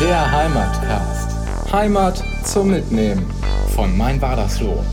Der Heimatcast. Heimat zum Mitnehmen von Mein Wadersloh.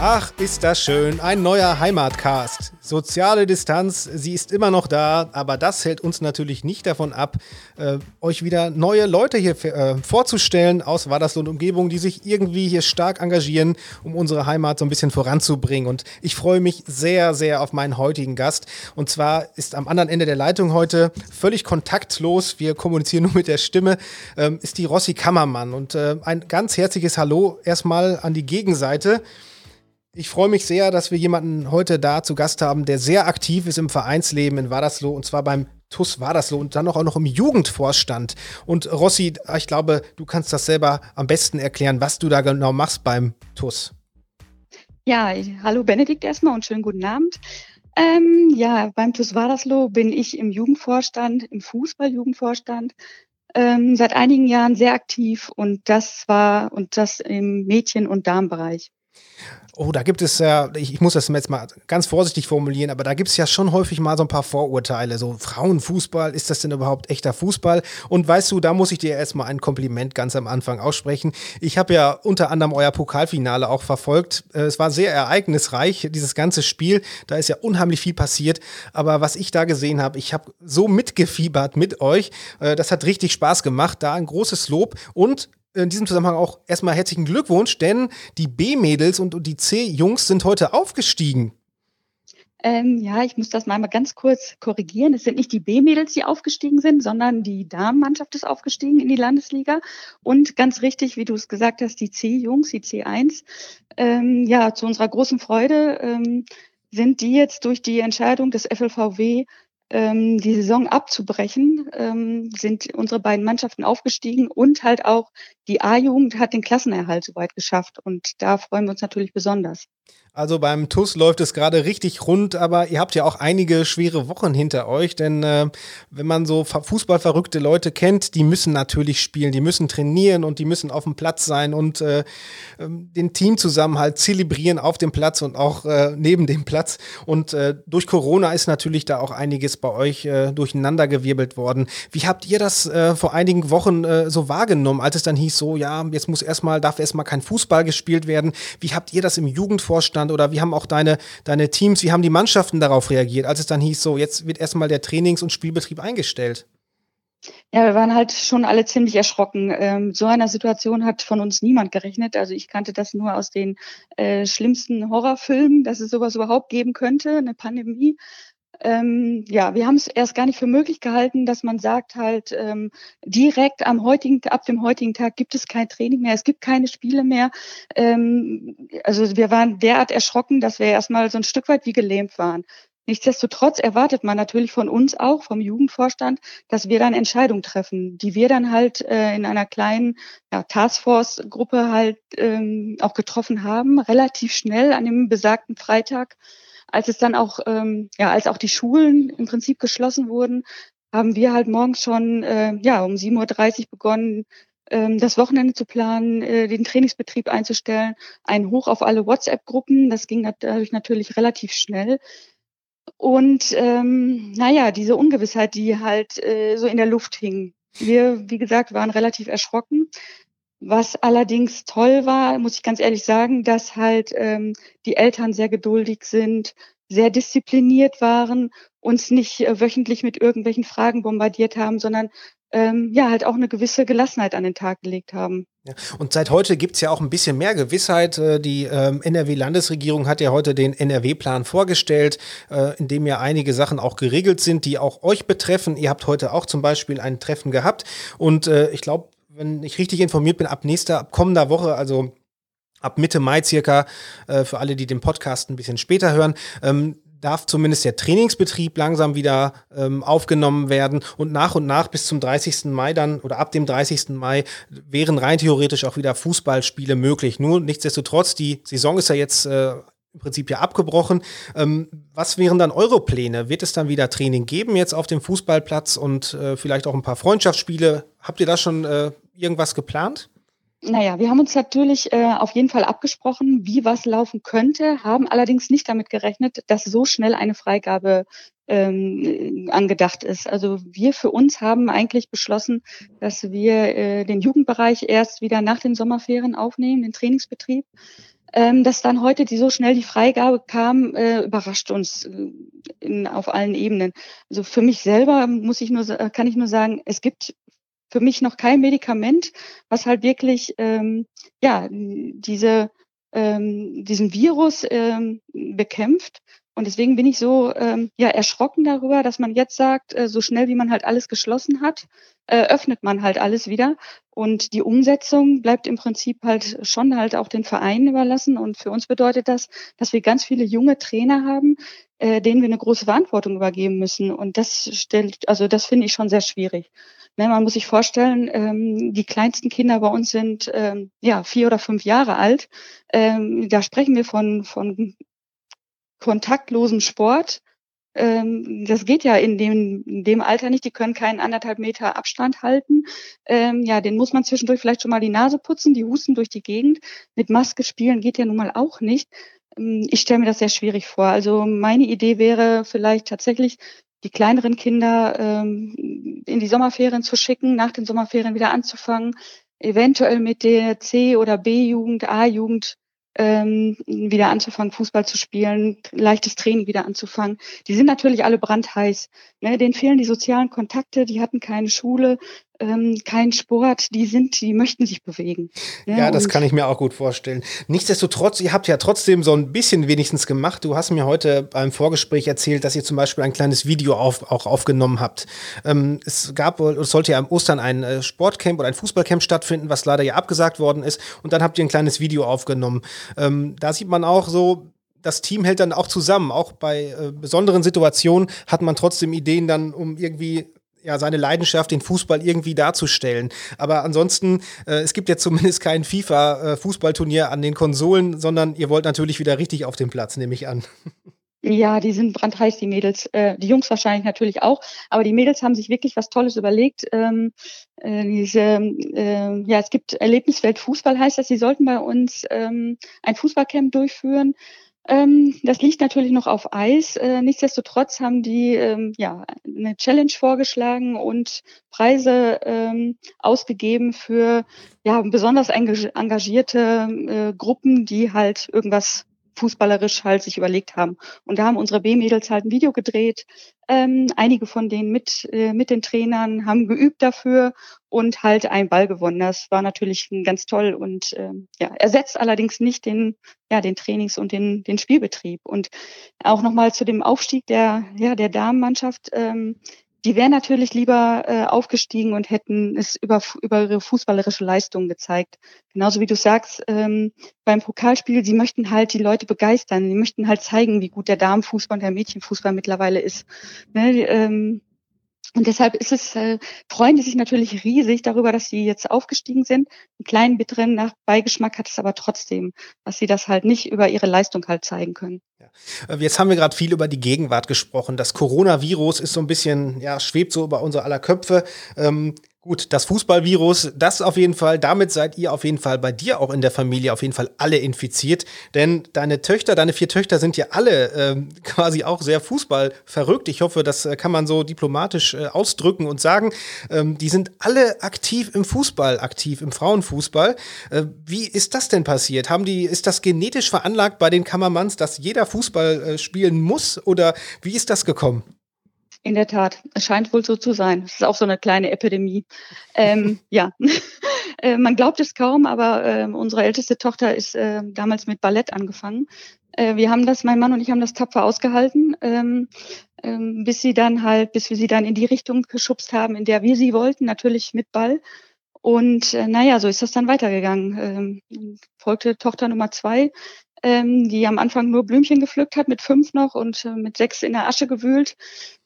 Ach, ist das schön. Ein neuer Heimatcast. Soziale Distanz, sie ist immer noch da, aber das hält uns natürlich nicht davon ab, äh, euch wieder neue Leute hier äh, vorzustellen aus Wadersloh und Umgebung, die sich irgendwie hier stark engagieren, um unsere Heimat so ein bisschen voranzubringen. Und ich freue mich sehr, sehr auf meinen heutigen Gast. Und zwar ist am anderen Ende der Leitung heute völlig kontaktlos, wir kommunizieren nur mit der Stimme, ähm, ist die Rossi Kammermann. Und äh, ein ganz herzliches Hallo erstmal an die Gegenseite. Ich freue mich sehr, dass wir jemanden heute da zu Gast haben, der sehr aktiv ist im Vereinsleben in Wadersloh und zwar beim TUS Wadersloh und dann auch noch im Jugendvorstand. Und Rossi, ich glaube, du kannst das selber am besten erklären, was du da genau machst beim TUS. Ja, hallo Benedikt erstmal und schönen guten Abend. Ähm, ja, beim TUS Wadersloh bin ich im Jugendvorstand, im Fußball-Jugendvorstand, ähm, seit einigen Jahren sehr aktiv und das war und das im Mädchen- und Darmbereich. Oh, da gibt es ja, ich, ich muss das jetzt mal ganz vorsichtig formulieren, aber da gibt es ja schon häufig mal so ein paar Vorurteile. So Frauenfußball, ist das denn überhaupt echter Fußball? Und weißt du, da muss ich dir erstmal ein Kompliment ganz am Anfang aussprechen. Ich habe ja unter anderem euer Pokalfinale auch verfolgt. Äh, es war sehr ereignisreich, dieses ganze Spiel. Da ist ja unheimlich viel passiert. Aber was ich da gesehen habe, ich habe so mitgefiebert mit euch. Äh, das hat richtig Spaß gemacht. Da ein großes Lob. Und in diesem Zusammenhang auch erstmal herzlichen Glückwunsch, denn die B-Mädels und die C-Jungs sind heute aufgestiegen. Ähm, ja, ich muss das mal ganz kurz korrigieren. Es sind nicht die B-Mädels, die aufgestiegen sind, sondern die Damenmannschaft ist aufgestiegen in die Landesliga. Und ganz richtig, wie du es gesagt hast, die C-Jungs, die C1. Ähm, ja, zu unserer großen Freude ähm, sind die jetzt durch die Entscheidung des FLVW ähm, die Saison abzubrechen, ähm, sind unsere beiden Mannschaften aufgestiegen und halt auch die A-Jugend hat den Klassenerhalt soweit geschafft. Und da freuen wir uns natürlich besonders. Also beim TUS läuft es gerade richtig rund, aber ihr habt ja auch einige schwere Wochen hinter euch, denn äh, wenn man so fußballverrückte Leute kennt, die müssen natürlich spielen, die müssen trainieren und die müssen auf dem Platz sein und äh, ähm, den Teamzusammenhalt zelebrieren auf dem Platz und auch äh, neben dem Platz. Und äh, durch Corona ist natürlich da auch einiges bei euch äh, durcheinandergewirbelt worden. Wie habt ihr das äh, vor einigen Wochen so wahrgenommen, als es dann hieß, so ja, jetzt muss erstmal, darf erstmal kein Fußball gespielt werden? Wie habt ihr das im Jugendvorstand Vorstand oder wie haben auch deine, deine Teams, wie haben die Mannschaften darauf reagiert, als es dann hieß, so jetzt wird erstmal der Trainings- und Spielbetrieb eingestellt? Ja, wir waren halt schon alle ziemlich erschrocken. Ähm, so einer Situation hat von uns niemand gerechnet. Also ich kannte das nur aus den äh, schlimmsten Horrorfilmen, dass es sowas überhaupt geben könnte, eine Pandemie ähm, ja, wir haben es erst gar nicht für möglich gehalten, dass man sagt halt ähm, direkt am heutigen, ab dem heutigen Tag gibt es kein Training mehr, es gibt keine Spiele mehr. Ähm, also wir waren derart erschrocken, dass wir erstmal so ein Stück weit wie gelähmt waren. Nichtsdestotrotz erwartet man natürlich von uns auch, vom Jugendvorstand, dass wir dann Entscheidungen treffen, die wir dann halt äh, in einer kleinen ja, Taskforce-Gruppe halt ähm, auch getroffen haben, relativ schnell an dem besagten Freitag als es dann auch, ähm, ja, als auch die Schulen im Prinzip geschlossen wurden, haben wir halt morgens schon, äh, ja, um 7.30 Uhr begonnen, ähm, das Wochenende zu planen, äh, den Trainingsbetrieb einzustellen, ein Hoch auf alle WhatsApp-Gruppen. Das ging dadurch natürlich relativ schnell. Und ähm, naja, diese Ungewissheit, die halt äh, so in der Luft hing. Wir, wie gesagt, waren relativ erschrocken. Was allerdings toll war, muss ich ganz ehrlich sagen, dass halt ähm, die Eltern sehr geduldig sind, sehr diszipliniert waren, uns nicht äh, wöchentlich mit irgendwelchen Fragen bombardiert haben, sondern ähm, ja halt auch eine gewisse Gelassenheit an den Tag gelegt haben. Ja. Und seit heute gibt es ja auch ein bisschen mehr Gewissheit. Äh, die ähm, NRW-Landesregierung hat ja heute den NRW-Plan vorgestellt, äh, in dem ja einige Sachen auch geregelt sind, die auch euch betreffen. Ihr habt heute auch zum Beispiel ein Treffen gehabt und äh, ich glaube, wenn ich richtig informiert bin, ab nächster, ab kommender Woche, also ab Mitte Mai circa, äh, für alle, die den Podcast ein bisschen später hören, ähm, darf zumindest der Trainingsbetrieb langsam wieder ähm, aufgenommen werden und nach und nach bis zum 30. Mai dann oder ab dem 30. Mai wären rein theoretisch auch wieder Fußballspiele möglich. Nur nichtsdestotrotz, die Saison ist ja jetzt äh, im Prinzip ja abgebrochen. Ähm, was wären dann eure Pläne? Wird es dann wieder Training geben jetzt auf dem Fußballplatz und äh, vielleicht auch ein paar Freundschaftsspiele? Habt ihr da schon äh, irgendwas geplant? Naja, wir haben uns natürlich äh, auf jeden Fall abgesprochen, wie was laufen könnte, haben allerdings nicht damit gerechnet, dass so schnell eine Freigabe ähm, angedacht ist. Also wir für uns haben eigentlich beschlossen, dass wir äh, den Jugendbereich erst wieder nach den Sommerferien aufnehmen, den Trainingsbetrieb. Ähm, dass dann heute die so schnell die Freigabe kam, äh, überrascht uns äh, in, auf allen Ebenen. Also für mich selber muss ich nur, kann ich nur sagen, es gibt für mich noch kein Medikament, was halt wirklich ähm, ja diese ähm, diesen Virus ähm, bekämpft. Und deswegen bin ich so ähm, ja erschrocken darüber, dass man jetzt sagt, äh, so schnell wie man halt alles geschlossen hat, äh, öffnet man halt alles wieder. Und die Umsetzung bleibt im Prinzip halt schon halt auch den Vereinen überlassen. Und für uns bedeutet das, dass wir ganz viele junge Trainer haben, äh, denen wir eine große Verantwortung übergeben müssen. Und das stellt, also das finde ich schon sehr schwierig. Ne, man muss sich vorstellen, ähm, die kleinsten Kinder bei uns sind ähm, ja vier oder fünf Jahre alt. Ähm, da sprechen wir von, von kontaktlosem Sport. Ähm, das geht ja in dem, in dem Alter nicht. Die können keinen anderthalb Meter Abstand halten. Ähm, ja, den muss man zwischendurch vielleicht schon mal die Nase putzen. Die husten durch die Gegend. Mit Maske spielen geht ja nun mal auch nicht. Ähm, ich stelle mir das sehr schwierig vor. Also meine Idee wäre vielleicht tatsächlich die kleineren Kinder ähm, in die Sommerferien zu schicken, nach den Sommerferien wieder anzufangen, eventuell mit der C- oder B-Jugend, A-Jugend ähm, wieder anzufangen, Fußball zu spielen, leichtes Training wieder anzufangen. Die sind natürlich alle brandheiß. Ne? Denen fehlen die sozialen Kontakte, die hatten keine Schule, ähm, keinen Sport, die sind, die möchten sich bewegen. Ja, ja das kann ich mir auch gut vorstellen. Nichtsdestotrotz, ihr habt ja trotzdem so ein bisschen wenigstens gemacht. Du hast mir heute beim Vorgespräch erzählt, dass ihr zum Beispiel ein kleines Video auf, auch aufgenommen habt. Ähm, es gab, es sollte ja am Ostern ein äh, Sportcamp oder ein Fußballcamp stattfinden, was leider ja abgesagt worden ist. Und dann habt ihr ein kleines Video aufgenommen. Ähm, da sieht man auch so, das Team hält dann auch zusammen. Auch bei äh, besonderen Situationen hat man trotzdem Ideen dann, um irgendwie ja, seine Leidenschaft, den Fußball irgendwie darzustellen. Aber ansonsten, äh, es gibt jetzt zumindest kein FIFA-Fußballturnier äh, an den Konsolen, sondern ihr wollt natürlich wieder richtig auf den Platz, nehme ich an. Ja, die sind brandheiß, die Mädels. Äh, die Jungs wahrscheinlich natürlich auch. Aber die Mädels haben sich wirklich was Tolles überlegt. Ähm, äh, diese, äh, ja, es gibt Erlebniswelt Fußball heißt das. Sie sollten bei uns ähm, ein Fußballcamp durchführen. Ähm, das liegt natürlich noch auf Eis. Äh, nichtsdestotrotz haben die ähm, ja eine Challenge vorgeschlagen und Preise ähm, ausgegeben für ja besonders engagierte äh, Gruppen, die halt irgendwas fußballerisch halt sich überlegt haben. Und da haben unsere B-Mädels halt ein Video gedreht. Ähm, einige von denen mit, äh, mit den Trainern haben geübt dafür und halt einen Ball gewonnen. Das war natürlich ganz toll und ähm, ja, ersetzt allerdings nicht den, ja, den Trainings- und den, den Spielbetrieb. Und auch nochmal zu dem Aufstieg der, ja, der Damenmannschaft. Ähm, die wären natürlich lieber äh, aufgestiegen und hätten es über, über ihre fußballerische Leistung gezeigt. Genauso wie du sagst, ähm, beim Pokalspiel, sie möchten halt die Leute begeistern. Sie möchten halt zeigen, wie gut der Damenfußball und der Mädchenfußball mittlerweile ist. Ne, ähm, und deshalb ist es, äh, freuen die sich natürlich riesig darüber, dass sie jetzt aufgestiegen sind. Einen kleinen bitteren Beigeschmack hat es aber trotzdem, dass sie das halt nicht über ihre Leistung halt zeigen können. Ja. Äh, jetzt haben wir gerade viel über die Gegenwart gesprochen. Das Coronavirus ist so ein bisschen, ja, schwebt so über unser aller Köpfe. Ähm, Gut, das Fußballvirus, das auf jeden Fall, damit seid ihr auf jeden Fall bei dir auch in der Familie auf jeden Fall alle infiziert. Denn deine Töchter, deine vier Töchter sind ja alle ähm, quasi auch sehr fußballverrückt. Ich hoffe, das äh, kann man so diplomatisch äh, ausdrücken und sagen. Ähm, die sind alle aktiv im Fußball, aktiv im Frauenfußball. Äh, wie ist das denn passiert? Haben die, ist das genetisch veranlagt bei den Kammermanns, dass jeder Fußball äh, spielen muss? Oder wie ist das gekommen? In der Tat, es scheint wohl so zu sein. Es ist auch so eine kleine Epidemie. Ähm, ja, äh, man glaubt es kaum, aber äh, unsere älteste Tochter ist äh, damals mit Ballett angefangen. Äh, wir haben das, mein Mann und ich haben das tapfer ausgehalten, ähm, ähm, bis sie dann halt, bis wir sie dann in die Richtung geschubst haben, in der wir sie wollten, natürlich mit Ball. Und äh, naja, so ist das dann weitergegangen. Ähm, folgte Tochter Nummer zwei, ähm, die am Anfang nur Blümchen gepflückt hat, mit fünf noch und äh, mit sechs in der Asche gewühlt.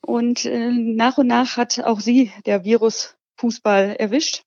Und äh, nach und nach hat auch sie der Virus Fußball erwischt.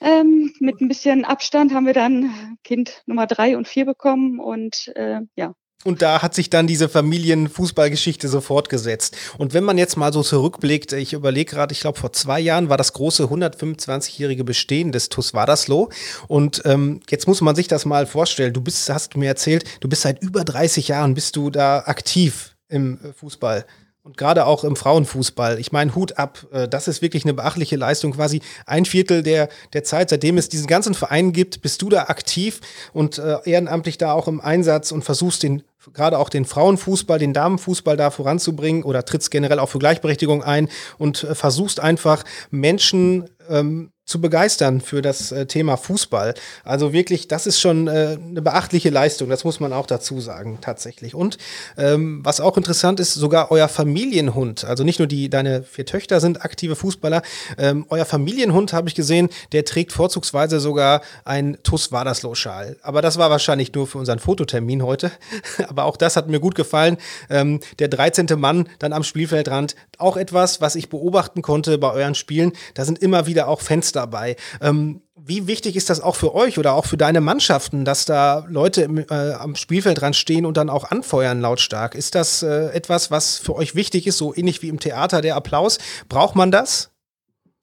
Ähm, mit ein bisschen Abstand haben wir dann Kind Nummer drei und vier bekommen und äh, ja, Und da hat sich dann diese Familienfußballgeschichte so fortgesetzt. Und wenn man jetzt mal so zurückblickt, ich überlege gerade, ich glaube vor zwei Jahren war das große 125-jährige Bestehen des TuS Wadersloh. Und ähm, jetzt muss man sich das mal vorstellen. Du bist, hast mir erzählt, du bist seit über 30 Jahren, bist du da aktiv im äh, Fußball. Und gerade auch im Frauenfußball. Ich meine, Hut ab. Äh, das ist wirklich eine beachtliche Leistung. Quasi ein Viertel der, der Zeit, seitdem es diesen ganzen Verein gibt, bist du da aktiv und äh, ehrenamtlich da auch im Einsatz und versuchst den gerade auch den Frauenfußball, den Damenfußball da voranzubringen oder trittst generell auch für Gleichberechtigung ein und äh, versuchst einfach Menschen ähm, zu begeistern für das äh, Thema Fußball. Also wirklich, das ist schon äh, eine beachtliche Leistung, das muss man auch dazu sagen, tatsächlich. Und ähm, was auch interessant ist, sogar euer Familienhund, also nicht nur die, deine vier Töchter sind aktive Fußballer, ähm, euer Familienhund, habe ich gesehen, der trägt vorzugsweise sogar ein TUS Wadersloh-Schal. Aber das war wahrscheinlich nur für unseren Fototermin heute. Aber auch das hat mir gut gefallen. Ähm, der 13. Mann dann am Spielfeldrand, auch etwas, was ich beobachten konnte bei euren Spielen. Da sind immer wieder auch Fans dabei. Ähm, wie wichtig ist das auch für euch oder auch für deine Mannschaften, dass da Leute im, äh, am Spielfeld dran stehen und dann auch anfeuern lautstark? Ist das äh, etwas, was für euch wichtig ist, so ähnlich wie im Theater der Applaus? Braucht man das?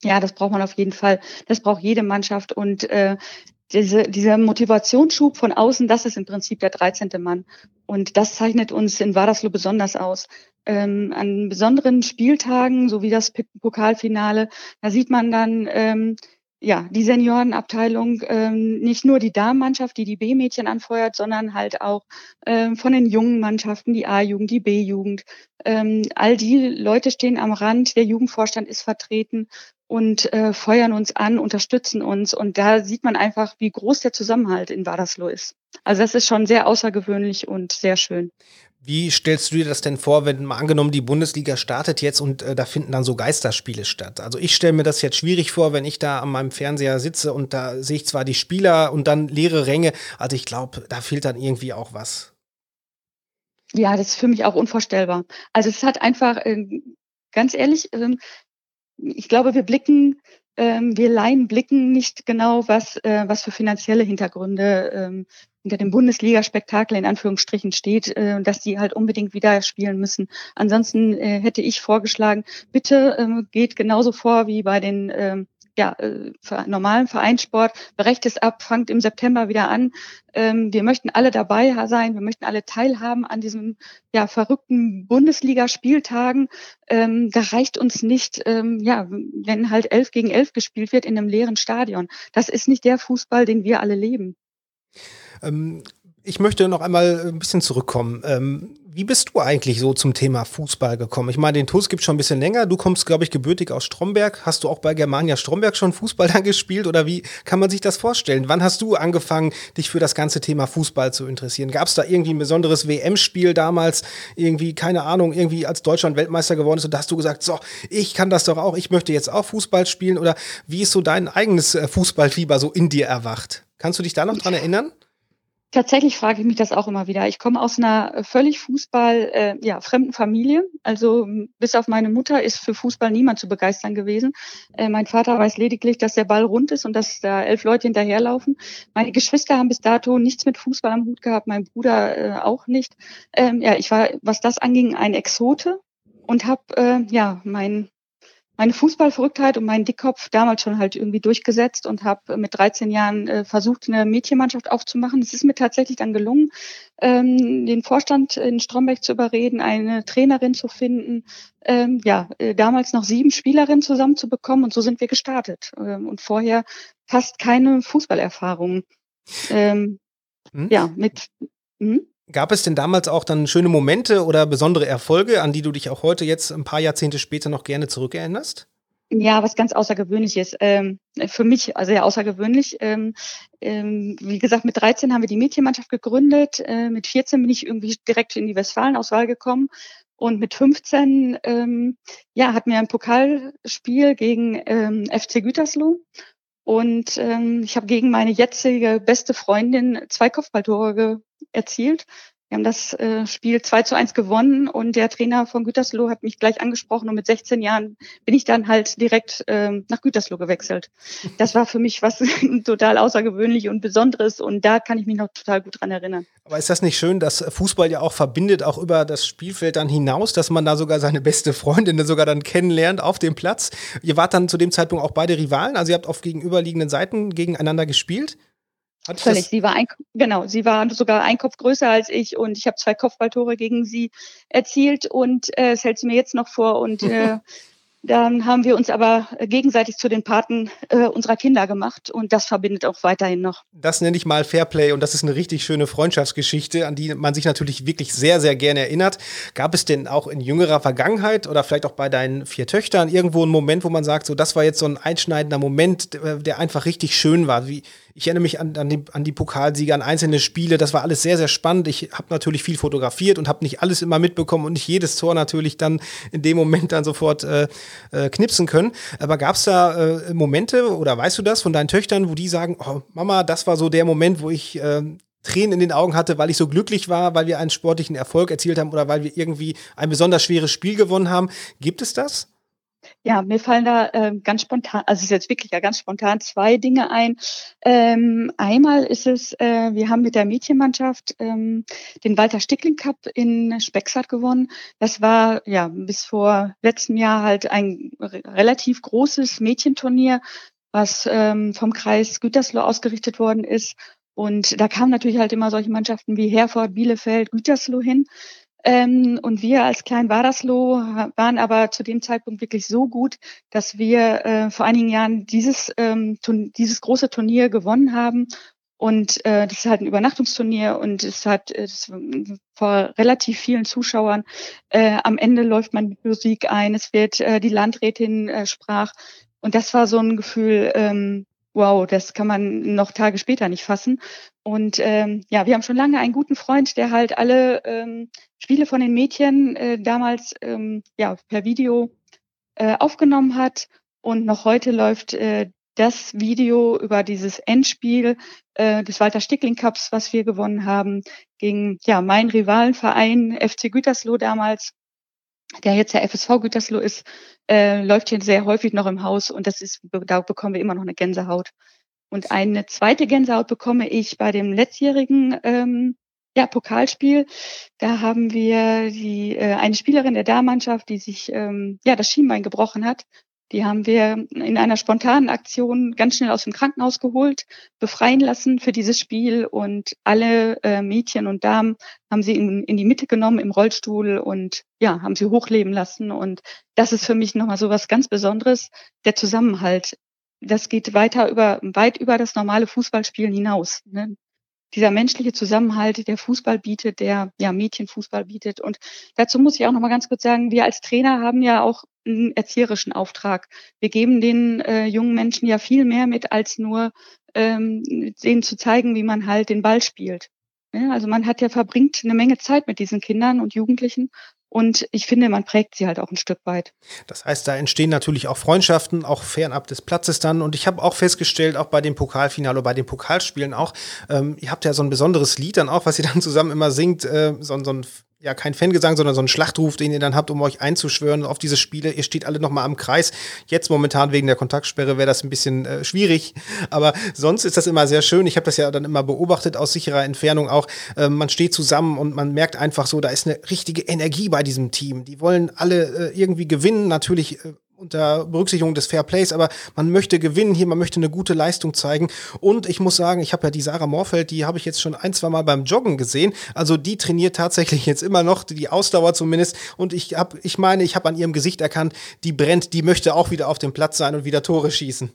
Ja, das braucht man auf jeden Fall. Das braucht jede Mannschaft und äh, diese, dieser Motivationsschub von außen, das ist im Prinzip der 13. Mann. Und das zeichnet uns in Wadersloh besonders aus ähm, an besonderen Spieltagen, so wie das Pokalfinale, da sieht man dann ähm, ja die Seniorenabteilung, ähm, nicht nur die Damenmannschaft, die die B-Mädchen anfeuert, sondern halt auch ähm, von den jungen Mannschaften, die A-Jugend, die B-Jugend. Ähm, all die Leute stehen am Rand, der Jugendvorstand ist vertreten und äh, feuern uns an, unterstützen uns. Und da sieht man einfach, wie groß der Zusammenhalt in Wadersloh ist. Also das ist schon sehr außergewöhnlich und sehr schön. Wie stellst du dir das denn vor, wenn mal angenommen die Bundesliga startet jetzt und äh, da finden dann so Geisterspiele statt? Also ich stelle mir das jetzt schwierig vor, wenn ich da an meinem Fernseher sitze und da sehe ich zwar die Spieler und dann leere Ränge, also ich glaube, da fehlt dann irgendwie auch was. Ja, das ist für mich auch unvorstellbar. Also es hat einfach, äh, ganz ehrlich, äh, ich glaube, wir blicken ähm, wir Laien blicken nicht genau, was, äh, was für finanzielle Hintergründe ähm, hinter dem Bundesligaspektakel in Anführungsstrichen steht, äh, dass die halt unbedingt wieder spielen müssen. Ansonsten äh, hätte ich vorgeschlagen, bitte äh, geht genauso vor wie bei den äh, ja, äh, normalen Vereinssport. Brecht es ab, fangt im September wieder an. Ähm, wir möchten alle dabei sein, wir möchten alle teilhaben an diesen ja, verrückten Bundesligaspieltagen. Ähm, da reicht uns nicht, ähm, ja, wenn halt elf gegen elf gespielt wird in einem leeren Stadion. Das ist nicht der Fußball, den wir alle leben. Ähm, ich möchte noch einmal ein bisschen zurückkommen. Ähm, wie bist du eigentlich so zum Thema Fußball gekommen? Ich meine, den TuS gibt schon ein bisschen länger. Du kommst, glaube ich, gebürtig aus Stromberg. Hast du auch bei Germania Stromberg schon Fußball dann gespielt oder wie kann man sich das vorstellen? Wann hast du angefangen, dich für das ganze Thema Fußball zu interessieren? Gab es da irgendwie ein besonderes WM-Spiel damals? Irgendwie, keine Ahnung, irgendwie als Deutschland Weltmeister geworden ist und da hast du gesagt, so, ich kann das doch auch, ich möchte jetzt auch Fußball spielen oder wie ist so dein eigenes äh, Fußballfieber so in dir erwacht? Kannst du dich da noch dran erinnern? Tatsächlich frage ich mich das auch immer wieder. Ich komme aus einer völlig Fußball, äh, ja, fremden Familie. Also bis auf meine Mutter ist für Fußball niemand zu begeistern gewesen. Äh, mein Vater weiß lediglich, dass der Ball rund ist und dass da elf Leute hinterherlaufen. Meine Geschwister haben bis dato nichts mit Fußball am Hut gehabt, mein Bruder äh, auch nicht. Ähm, ja, ich war, was das anging, ein Exote und habe äh, ja mein meine Fußballverrücktheit und meinen Dickkopf damals schon halt irgendwie durchgesetzt und habe mit 13 Jahren äh, versucht, eine Mädchenmannschaft aufzumachen. Es ist mir tatsächlich dann gelungen, ähm, den Vorstand in Stromberg zu überreden, eine Trainerin zu finden, ähm, ja, äh, damals noch sieben Spielerinnen zusammenzubekommen und so sind wir gestartet. Ähm, und vorher fast keine Fußballerfahrung. Ähm, hm? Ja, mit. Hm? Gab es denn damals auch dann schöne Momente oder besondere Erfolge, an die du dich auch heute jetzt ein paar Jahrzehnte später noch gerne zurückerinnerst? Ja, was ganz Außergewöhnliches. Ähm, für mich also sehr außergewöhnlich. Ähm, ähm, wie gesagt, mit 13 haben wir die Mädchenmannschaft gegründet. Äh, mit 14 bin ich irgendwie direkt in die Westfalenauswahl gekommen. Und mit 15 ähm, ja, hatten wir ein Pokalspiel gegen ähm, FC Gütersloh. Und ähm, ich habe gegen meine jetzige beste Freundin zwei Kopfballtore erzielt. Wir haben das äh, Spiel 2 zu 1 gewonnen und der Trainer von Gütersloh hat mich gleich angesprochen und mit 16 Jahren bin ich dann halt direkt ähm, nach Gütersloh gewechselt. Das war für mich was total außergewöhnlich und Besonderes und da kann ich mich noch total gut dran erinnern. Aber ist das nicht schön, dass Fußball ja auch verbindet, auch über das Spielfeld dann hinaus, dass man da sogar seine beste Freundin sogar dann kennenlernt auf dem Platz? Ihr wart dann zu dem Zeitpunkt auch beide Rivalen, also ihr habt auf gegenüberliegenden Seiten gegeneinander gespielt? Hat Völlig. Sie war ein, genau, sie war sogar ein Kopf größer als ich und ich habe zwei Kopfballtore gegen sie erzielt und äh, es hält sie mir jetzt noch vor und äh, Dann haben wir uns aber gegenseitig zu den Paten äh, unserer Kinder gemacht und das verbindet auch weiterhin noch. Das nenne ich mal Fairplay und das ist eine richtig schöne Freundschaftsgeschichte, an die man sich natürlich wirklich sehr, sehr gerne erinnert. Gab es denn auch in jüngerer Vergangenheit oder vielleicht auch bei deinen vier Töchtern irgendwo einen Moment, wo man sagt, so das war jetzt so ein einschneidender Moment, der einfach richtig schön war? Wie, ich erinnere mich an, an, die, an die Pokalsieger, an einzelne Spiele. Das war alles sehr, sehr spannend. Ich habe natürlich viel fotografiert und habe nicht alles immer mitbekommen und nicht jedes Tor natürlich dann in dem Moment dann sofort äh, äh, knipsen können. Aber gab es da äh, Momente oder weißt du das von deinen Töchtern, wo die sagen, oh, Mama, das war so der Moment, wo ich äh, Tränen in den Augen hatte, weil ich so glücklich war, weil wir einen sportlichen Erfolg erzielt haben oder weil wir irgendwie ein besonders schweres Spiel gewonnen haben. Gibt es das? Ja, mir fallen da ähm, ganz spontan, also es ist jetzt wirklich ja ganz spontan zwei Dinge ein. Ähm, einmal ist es, äh, wir haben mit der Mädchenmannschaft ähm, den Walter Stickling Cup in Spexart gewonnen. Das war ja bis vor letztem Jahr halt ein relativ großes Mädchenturnier, was ähm, vom Kreis Gütersloh ausgerichtet worden ist. Und da kamen natürlich halt immer solche Mannschaften wie Herford, Bielefeld, Gütersloh hin. Ähm, und wir als Klein Wadersloh waren aber zu dem Zeitpunkt wirklich so gut, dass wir äh, vor einigen Jahren dieses, ähm, dieses große Turnier gewonnen haben. Und äh, das ist halt ein Übernachtungsturnier und es hat es, vor relativ vielen Zuschauern. Äh, am Ende läuft man mit Musik ein, es wird äh, die Landrätin äh, sprach. Und das war so ein Gefühl, ähm, wow, das kann man noch Tage später nicht fassen. Und ähm, ja, wir haben schon lange einen guten Freund, der halt alle ähm, Spiele von den Mädchen äh, damals ähm, ja per Video äh, aufgenommen hat. Und noch heute läuft äh, das Video über dieses Endspiel äh, des Walter Stickling Cups, was wir gewonnen haben, gegen ja meinen Rivalenverein FC Gütersloh damals, der jetzt der FSV Gütersloh ist, äh, läuft hier sehr häufig noch im Haus und das ist, da bekommen wir immer noch eine Gänsehaut. Und eine zweite Gänsehaut bekomme ich bei dem letztjährigen ähm, ja, Pokalspiel. Da haben wir die, äh, eine Spielerin der Damenmannschaft, die sich ähm, ja, das Schienbein gebrochen hat. Die haben wir in einer spontanen Aktion ganz schnell aus dem Krankenhaus geholt, befreien lassen für dieses Spiel und alle äh, Mädchen und Damen haben sie in, in die Mitte genommen im Rollstuhl und ja, haben sie hochleben lassen. Und das ist für mich nochmal so was ganz Besonderes, der Zusammenhalt. Das geht weiter über, weit über das normale Fußballspielen hinaus. Ne? dieser menschliche Zusammenhalt, der Fußball bietet, der ja Mädchenfußball bietet. Und dazu muss ich auch noch mal ganz kurz sagen, wir als Trainer haben ja auch einen erzieherischen Auftrag. Wir geben den äh, jungen Menschen ja viel mehr mit, als nur ähm, denen zu zeigen, wie man halt den Ball spielt. Ja, also man hat ja verbringt eine Menge Zeit mit diesen Kindern und Jugendlichen und ich finde, man prägt sie halt auch ein Stück weit. Das heißt, da entstehen natürlich auch Freundschaften, auch fernab des Platzes dann. Und ich habe auch festgestellt, auch bei dem Pokalfinale, bei den Pokalspielen auch, ähm, ihr habt ja so ein besonderes Lied dann auch, was ihr dann zusammen immer singt, äh, so, so ein ja kein Fangesang, sondern so ein Schlachtruf, den ihr dann habt, um euch einzuschwören auf diese Spiele. Ihr steht alle nochmal am Kreis. Jetzt momentan wegen der Kontaktsperre wäre das ein bisschen äh, schwierig, aber sonst ist das immer sehr schön. Ich habe das ja dann immer beobachtet aus sicherer Entfernung auch. Ähm, man steht zusammen und man merkt einfach so, da ist eine richtige Energie bei diesem Team. Die wollen alle äh, irgendwie gewinnen, natürlich äh, unter Berücksichtigung des Fair Plays, aber man möchte gewinnen hier, man möchte eine gute Leistung zeigen. Und ich muss sagen, ich habe ja die Sarah Morfeld, die habe ich jetzt schon ein, zwei Mal beim Joggen gesehen. Also die trainiert tatsächlich jetzt immer noch, die Ausdauer zumindest. Und ich habe, ich meine, ich habe an ihrem Gesicht erkannt, die brennt, die möchte auch wieder auf dem Platz sein und wieder Tore schießen.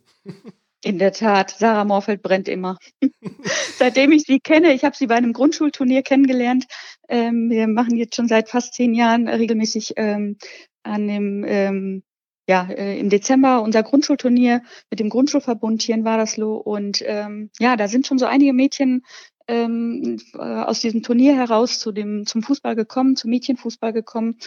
In der Tat, Sarah Morfeld brennt immer. Seitdem ich sie kenne, ich habe sie bei einem Grundschulturnier kennengelernt. Ähm, wir machen jetzt schon seit fast zehn Jahren regelmäßig ähm, an dem ähm, ja, äh, im Dezember unser Grundschulturnier mit dem Grundschulverbund hier in Wadersloh. Und ähm, ja, da sind schon so einige Mädchen ähm, äh, aus diesem Turnier heraus zu dem, zum Fußball gekommen, zum Mädchenfußball gekommen.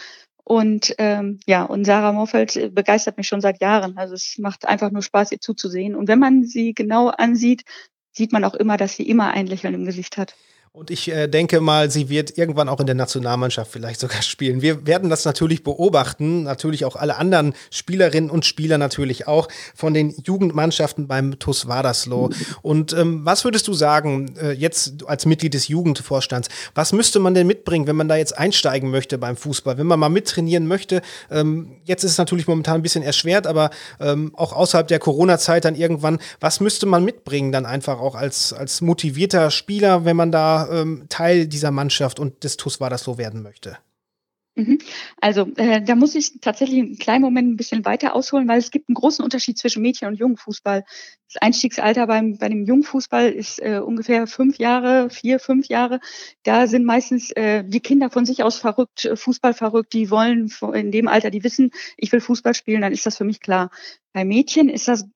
Und ähm, ja, und Sarah Morfeld begeistert mich schon seit Jahren. Also es macht einfach nur Spaß, ihr zuzusehen. Und wenn man sie genau ansieht, sieht man auch immer, dass sie immer ein Lächeln im Gesicht hat. Und ich äh, denke mal, sie wird irgendwann auch in der Nationalmannschaft vielleicht sogar spielen. Wir werden das natürlich beobachten, natürlich auch alle anderen Spielerinnen und Spieler natürlich auch von den Jugendmannschaften beim TuS Wadersloh. Und ähm, was würdest du sagen, äh, jetzt als Mitglied des Jugendvorstands, was müsste man denn mitbringen, wenn man da jetzt einsteigen möchte beim Fußball, wenn man mal mittrainieren möchte? Ähm, jetzt ist es natürlich momentan ein bisschen erschwert, aber ähm, auch außerhalb der Corona-Zeit dann irgendwann, was müsste man mitbringen dann einfach auch als, als motivierter Spieler, wenn man da ähm, Teil dieser Mannschaft und des TUS war das so werden möchte? Mhm. Also äh, da muss ich tatsächlich einen kleinen Moment ein bisschen weiter ausholen, weil es gibt einen großen Unterschied zwischen Mädchen- und Jungfußball. Das Einstiegsalter beim, bei dem Jungfußball ist äh, ungefähr fünf Jahre, vier, fünf Jahre. Da sind meistens äh, die Kinder von sich aus verrückt, äh, Fußball verrückt, die wollen in dem Alter, die wissen, ich will Fußball spielen, dann ist das für mich klar. Bei Mädchen ist das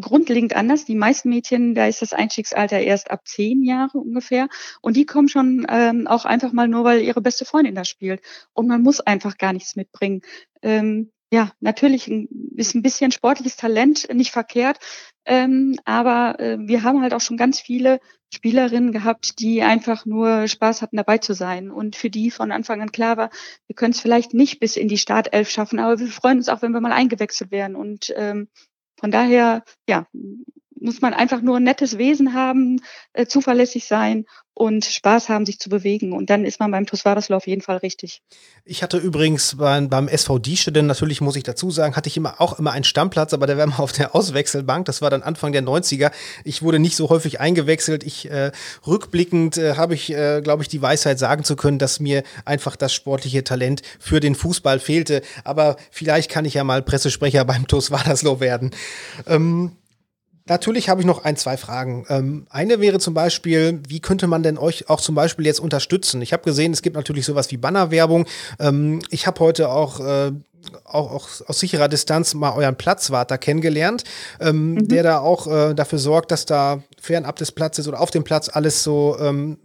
grundlegend anders. Die meisten Mädchen, da ist das Einstiegsalter erst ab zehn Jahre ungefähr. Und die kommen schon ähm, auch einfach mal nur, weil ihre beste Freundin da spielt. Und man muss einfach gar nichts mitbringen. Ähm, ja, natürlich ist ein bisschen sportliches Talent nicht verkehrt. Ähm, aber äh, wir haben halt auch schon ganz viele Spielerinnen gehabt, die einfach nur Spaß hatten, dabei zu sein. Und für die von Anfang an klar war, wir können es vielleicht nicht bis in die Startelf schaffen, aber wir freuen uns auch, wenn wir mal eingewechselt werden. Und ähm, von daher, ja, muss man einfach nur ein nettes Wesen haben, äh, zuverlässig sein und Spaß haben, sich zu bewegen. Und dann ist man beim TuS Wadersloh auf jeden Fall richtig. Ich hatte übrigens beim, beim SV Diesche, natürlich muss ich dazu sagen, hatte ich immer auch immer einen Stammplatz, aber der war mal auf der Auswechselbank. Das war dann Anfang der 90er. Ich wurde nicht so häufig eingewechselt. Ich äh, rückblickend äh, habe ich, äh, glaube ich, die Weisheit sagen zu können, dass mir einfach das sportliche Talent für den Fußball fehlte. Aber vielleicht kann ich ja mal Pressesprecher beim TuS Wadersloh werden. Ähm, Natürlich habe ich noch ein, zwei Fragen. Ähm, eine wäre zum Beispiel, wie könnte man denn euch auch zum Beispiel jetzt unterstützen? Ich habe gesehen, es gibt natürlich sowas wie Bannerwerbung. Ähm, ich habe heute auch äh, auch, auch, aus sicherer Distanz mal euren Platzwart da kennengelernt, ähm, mhm. der da auch äh, dafür sorgt, dass da fernab des Platzes oder auf dem Platz alles so ähm,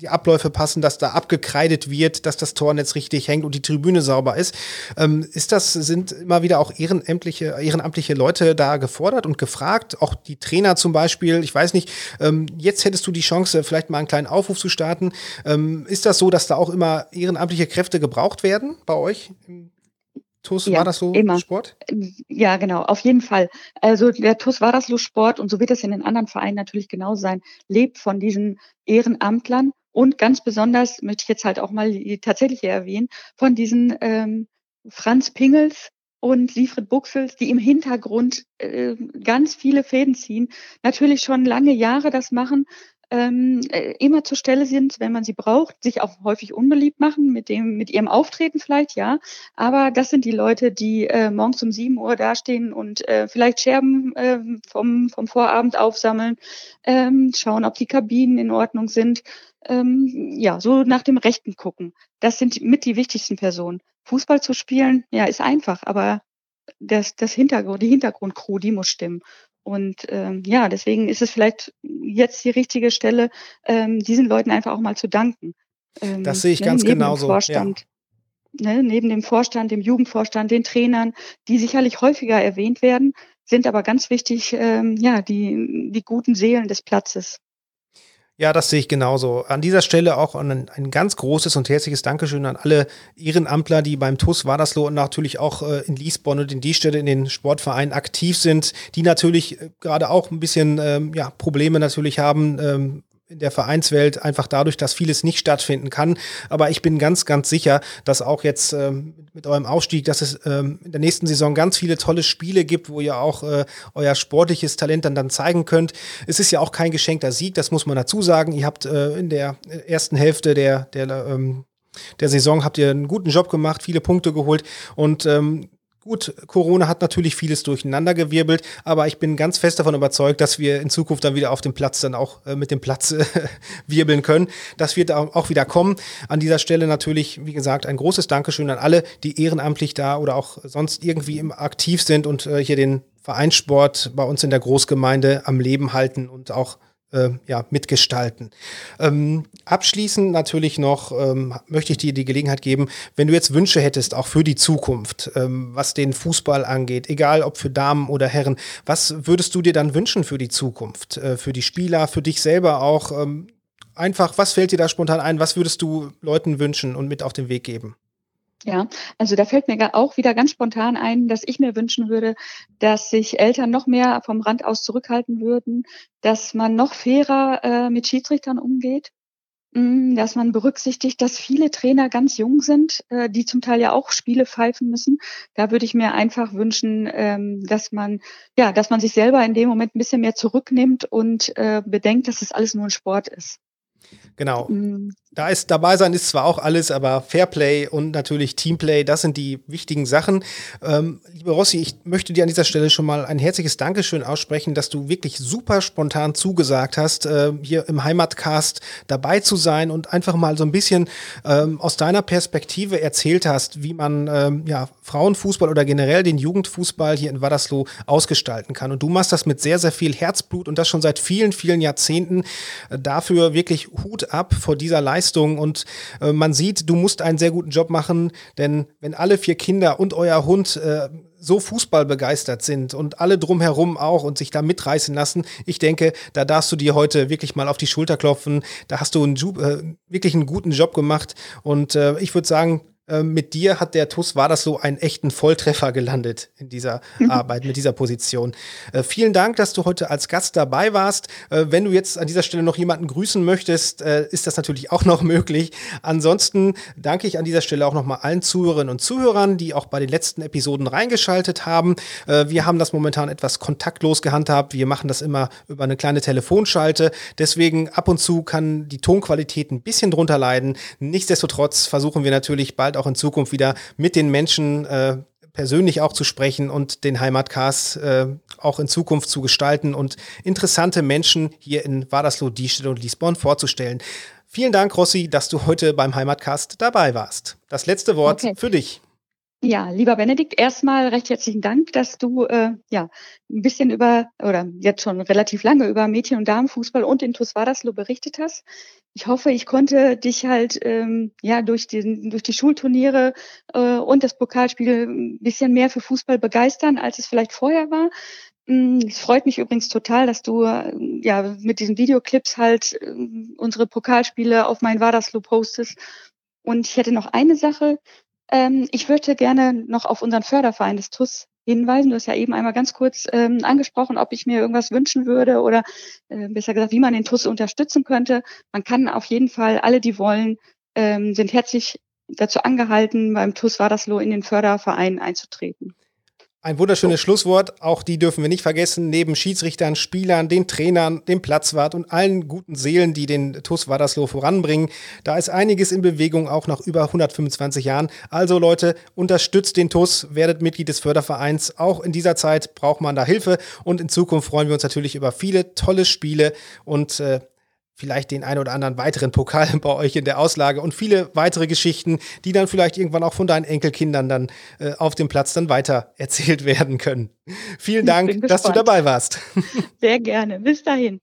die Abläufe passen, dass da abgekreidet wird, dass das Tornetz richtig hängt und die Tribüne sauber ist. Ähm, ist das, sind immer wieder auch ehrenamtliche, ehrenamtliche Leute da gefordert und gefragt? Auch die Trainer zum Beispiel, ich weiß nicht, ähm, jetzt hättest du die Chance, vielleicht mal einen kleinen Aufruf zu starten. Ähm, ist das so, dass da auch immer ehrenamtliche Kräfte gebraucht werden bei euch? TUS ja, war das so immer. Sport? Ja, genau, auf jeden Fall. Also der TUS war das so Sport und so wird es in den anderen Vereinen natürlich genau sein, lebt von diesen Ehrenamtlern und ganz besonders möchte ich jetzt halt auch mal tatsächlich erwähnen, von diesen ähm, Franz Pingels und Siegfried Buchsels, die im Hintergrund äh, ganz viele Fäden ziehen, natürlich schon lange Jahre das machen, ähm, äh, immer zur Stelle sind, wenn man sie braucht, sich auch häufig unbeliebt machen mit dem, mit ihrem Auftreten vielleicht, ja. Aber das sind die Leute, die äh, morgens um sieben Uhr dastehen und äh, vielleicht Scherben äh, vom, vom Vorabend aufsammeln, ähm, schauen, ob die Kabinen in Ordnung sind ähm, ja, so nach dem Rechten gucken. Das sind mit die wichtigsten Personen. Fußball zu spielen, ja, ist einfach, aber das, das Hintergrund, die Hintergrundcrew, die muss stimmen. Und ähm, ja, deswegen ist es vielleicht jetzt die richtige Stelle, ähm, diesen Leuten einfach auch mal zu danken. Ähm, das sehe ich ne, ganz genauso. Vorstand, ja. ne, neben dem Vorstand, dem Jugendvorstand, den Trainern, die sicherlich häufiger erwähnt werden, sind aber ganz wichtig, ähm, ja, die, die guten Seelen des Platzes. Ja, das sehe ich genauso. An dieser Stelle auch ein, ein ganz großes und herzliches Dankeschön an alle Ehrenamtler, die beim TUS Wadersloh und natürlich auch äh, in Liesborn und in die Stelle in den Sportvereinen aktiv sind, die natürlich äh, gerade auch ein bisschen ähm, ja, Probleme natürlich haben, ähm, in der Vereinswelt einfach dadurch, dass vieles nicht stattfinden kann. Aber ich bin ganz, ganz sicher, dass auch jetzt ähm, mit eurem Aufstieg, dass es ähm, in der nächsten Saison ganz viele tolle Spiele gibt, wo ihr auch äh, euer sportliches Talent dann, dann zeigen könnt. Es ist ja auch kein geschenkter Sieg, das muss man dazu sagen. Ihr habt äh, in der ersten Hälfte der, der ähm, der Saison habt ihr einen guten Job gemacht, viele Punkte geholt und ähm, Gut, Corona hat natürlich vieles durcheinandergewirbelt, aber ich bin ganz fest davon überzeugt, dass wir in Zukunft dann wieder auf dem Platz dann auch äh, mit dem Platz äh, wirbeln können. Das wird auch wieder kommen. An dieser Stelle natürlich, wie gesagt, ein großes Dankeschön an alle, die ehrenamtlich da oder auch sonst irgendwie im aktiv sind und äh, hier den Vereinssport bei uns in der Großgemeinde am Leben halten und auch äh, ja, mitgestalten. Ähm, abschließend natürlich noch ähm, möchte ich dir die Gelegenheit geben, wenn du jetzt Wünsche hättest, auch für die Zukunft, ähm, was den Fußball angeht, egal ob für Damen oder Herren, was würdest du dir dann wünschen für die Zukunft, äh, für die Spieler, für dich selber auch? Ähm, einfach, was fällt dir da spontan ein? Was würdest du Leuten wünschen und mit auf den Weg geben? Ja, also da fällt mir auch wieder ganz spontan ein, dass ich mir wünschen würde, dass sich Eltern noch mehr vom Rand aus zurückhalten würden, dass man noch fairer äh, mit Schiedsrichtern umgeht, mm, dass man berücksichtigt, dass viele Trainer ganz jung sind, äh, die zum Teil ja auch Spiele pfeifen müssen. Da würde ich mir einfach wünschen, ähm, dass man ja, dass man sich selber in dem Moment ein bisschen mehr zurücknimmt und äh, bedenkt, dass es alles nur ein Sport ist. Genau. Da ist dabei sein ist zwar auch alles, aber Fairplay und natürlich Teamplay, das sind die wichtigen Sachen. Ähm, liebe Rossi, ich möchte dir an dieser Stelle schon mal ein herzliches Dankeschön aussprechen, dass du wirklich super spontan zugesagt hast, äh, hier im Heimatcast dabei zu sein und einfach mal so ein bisschen ähm, aus deiner Perspektive erzählt hast, wie man ähm, ja, Frauenfußball oder generell den Jugendfußball hier in Wadersloh ausgestalten kann. Und du machst das mit sehr, sehr viel Herzblut und das schon seit vielen, vielen Jahrzehnten. Äh, dafür wirklich Hut ab vor dieser Leistung Leistung und äh, man sieht, du musst einen sehr guten Job machen, denn wenn alle vier Kinder und euer Hund äh, so Fußball begeistert sind und alle drumherum auch und sich da mitreißen lassen, ich denke, da darfst du dir heute wirklich mal auf die Schulter klopfen. Da hast du einen, äh, wirklich einen guten Job gemacht und äh, ich würde sagen, äh, mit dir hat der TUS war das so einen echten Volltreffer gelandet in dieser Arbeit, mit dieser Position. Äh, vielen Dank, dass du heute als Gast dabei warst. Äh, wenn du jetzt an dieser Stelle noch jemanden grüßen möchtest, äh, ist das natürlich auch noch möglich. Ansonsten danke ich an dieser Stelle auch nochmal allen Zuhörerinnen und Zuhörern, die auch bei den letzten Episoden reingeschaltet haben. Äh, wir haben das momentan etwas kontaktlos gehandhabt. Wir machen das immer über eine kleine Telefonschalte. Deswegen ab und zu kann die Tonqualität ein bisschen drunter leiden. Nichtsdestotrotz versuchen wir natürlich bald auch in Zukunft wieder mit den Menschen äh, persönlich auch zu sprechen und den Heimatcast äh, auch in Zukunft zu gestalten und interessante Menschen hier in Wadersloh, Diested und Liesborn vorzustellen. Vielen Dank, Rossi, dass du heute beim Heimatcast dabei warst. Das letzte Wort okay. für dich. Ja, lieber Benedikt, erstmal recht herzlichen Dank, dass du äh, ja ein bisschen über oder jetzt schon relativ lange über Mädchen- und Damenfußball und den TuS Wadersloh berichtet hast. Ich hoffe, ich konnte dich halt ähm, ja durch die durch die Schulturniere äh, und das Pokalspiel ein bisschen mehr für Fußball begeistern, als es vielleicht vorher war. Mm, es freut mich übrigens total, dass du äh, ja mit diesen Videoclips halt äh, unsere Pokalspiele auf mein Wadersloh postest. Und ich hätte noch eine Sache, ähm, ich würde gerne noch auf unseren Förderverein des TUS hinweisen. Du hast ja eben einmal ganz kurz ähm, angesprochen, ob ich mir irgendwas wünschen würde oder äh, besser gesagt, wie man den TUS unterstützen könnte. Man kann auf jeden Fall, alle, die wollen, ähm, sind herzlich dazu angehalten, beim TUS Wadersloh in den Förderverein einzutreten. Ein wunderschönes Schlusswort. Auch die dürfen wir nicht vergessen. Neben Schiedsrichtern, Spielern, den Trainern, dem Platzwart und allen guten Seelen, die den TUS Wadersloh voranbringen. Da ist einiges in Bewegung, auch nach über 125 Jahren. Also Leute, unterstützt den TUS, werdet Mitglied des Fördervereins. Auch in dieser Zeit braucht man da Hilfe. Und in Zukunft freuen wir uns natürlich über viele tolle Spiele und äh, vielleicht den einen oder anderen weiteren Pokal bei euch in der Auslage und viele weitere Geschichten, die dann vielleicht irgendwann auch von deinen Enkelkindern dann äh, auf dem Platz dann weiter erzählt werden können. Vielen Dank, dass du dabei warst. Sehr gerne. Bis dahin.